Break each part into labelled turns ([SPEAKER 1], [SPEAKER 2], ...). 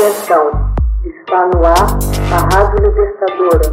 [SPEAKER 1] Atenção, está no ar a Rádio Libertadora.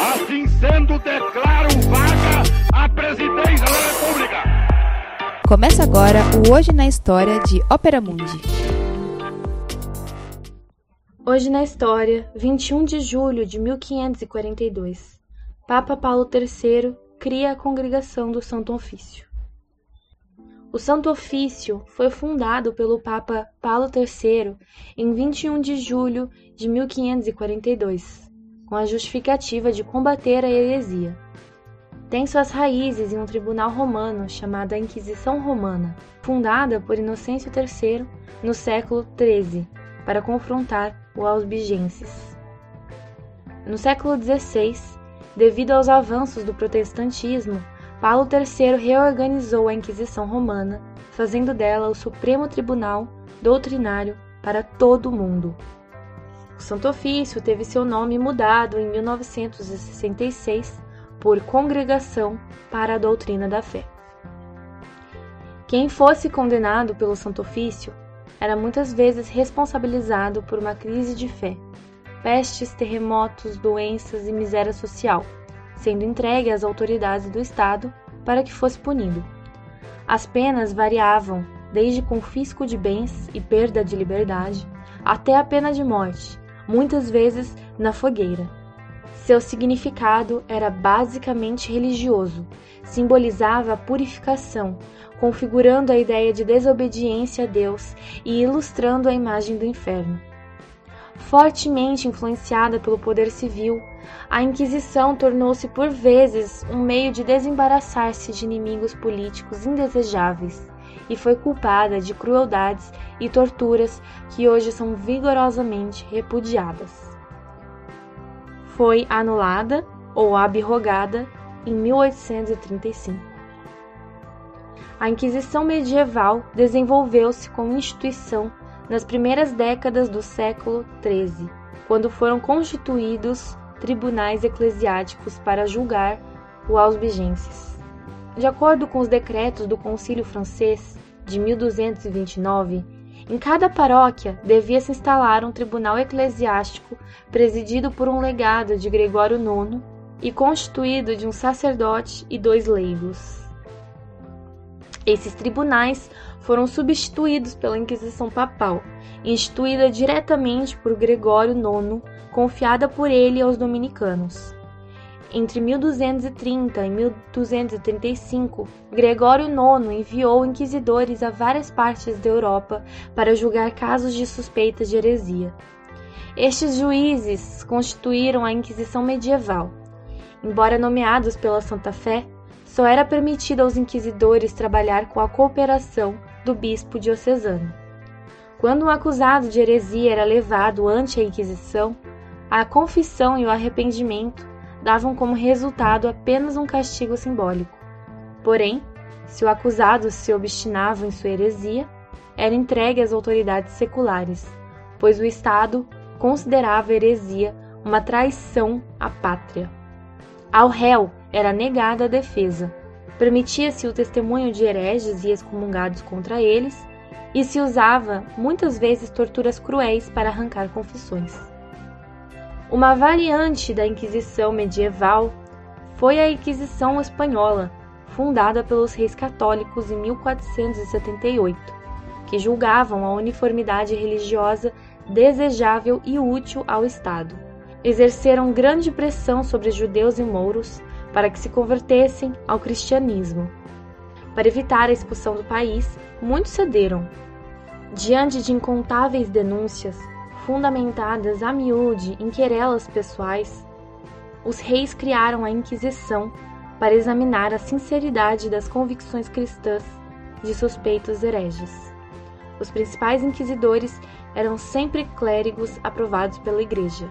[SPEAKER 2] Assim sendo, declaro vaga a presidência da República.
[SPEAKER 3] Começa agora o Hoje na História de Ópera Mundi.
[SPEAKER 4] Hoje na História, 21 de julho de 1542, Papa Paulo III cria a Congregação do Santo Ofício. O Santo Ofício foi fundado pelo Papa Paulo III em 21 de julho de 1542, com a justificativa de combater a heresia. Tem suas raízes em um tribunal romano chamado Inquisição Romana, fundada por Inocêncio III no século XIII, para confrontar os albigenses. No século XVI, devido aos avanços do protestantismo, Paulo III reorganizou a Inquisição Romana, fazendo dela o supremo tribunal doutrinário para todo o mundo. O Santo Ofício teve seu nome mudado em 1966 por Congregação para a Doutrina da Fé. Quem fosse condenado pelo Santo Ofício era muitas vezes responsabilizado por uma crise de fé, pestes, terremotos, doenças e miséria social sendo entregue às autoridades do Estado para que fosse punido. As penas variavam desde confisco de bens e perda de liberdade até a pena de morte, muitas vezes na fogueira. Seu significado era basicamente religioso, simbolizava a purificação, configurando a ideia de desobediência a Deus e ilustrando a imagem do inferno. Fortemente influenciada pelo poder civil, a Inquisição tornou-se por vezes um meio de desembaraçar-se de inimigos políticos indesejáveis e foi culpada de crueldades e torturas que hoje são vigorosamente repudiadas. Foi anulada ou abrogada em 1835. A Inquisição medieval desenvolveu-se como instituição nas primeiras décadas do século XIII, quando foram constituídos tribunais eclesiásticos para julgar os albigenses. De acordo com os decretos do Concílio Francês de 1229, em cada paróquia devia se instalar um tribunal eclesiástico presidido por um legado de Gregório IX e constituído de um sacerdote e dois leigos. Esses tribunais foram substituídos pela Inquisição Papal, instituída diretamente por Gregório IX, confiada por ele aos dominicanos. Entre 1230 e 1235, Gregório IX enviou inquisidores a várias partes da Europa para julgar casos de suspeitas de heresia. Estes juízes constituíram a Inquisição medieval. Embora nomeados pela Santa Fé, só era permitido aos inquisidores trabalhar com a cooperação do bispo diocesano. Quando um acusado de heresia era levado ante a Inquisição, a confissão e o arrependimento davam como resultado apenas um castigo simbólico. Porém, se o acusado se obstinava em sua heresia, era entregue às autoridades seculares, pois o Estado considerava a heresia uma traição à pátria. Ao réu era negada a defesa, permitia-se o testemunho de hereges e excomungados contra eles, e se usava muitas vezes torturas cruéis para arrancar confissões. Uma variante da Inquisição medieval foi a Inquisição Espanhola, fundada pelos reis católicos em 1478, que julgavam a uniformidade religiosa desejável e útil ao Estado. Exerceram grande pressão sobre judeus e mouros para que se convertessem ao cristianismo. Para evitar a expulsão do país, muitos cederam. Diante de incontáveis denúncias, fundamentadas a miúde em querelas pessoais, os reis criaram a Inquisição para examinar a sinceridade das convicções cristãs de suspeitos hereges. Os principais inquisidores eram sempre clérigos aprovados pela Igreja.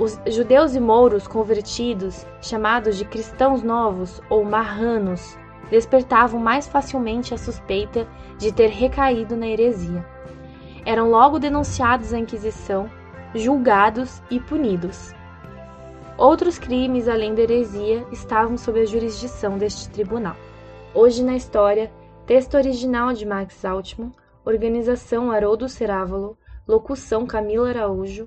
[SPEAKER 4] Os judeus e mouros convertidos, chamados de cristãos novos ou marranos, despertavam mais facilmente a suspeita de ter recaído na heresia. Eram logo denunciados à Inquisição, julgados e punidos. Outros crimes além da heresia estavam sob a jurisdição deste tribunal. Hoje na história Texto original de Max Altman, organização Haroldo Cerávolo, locução Camila Araújo,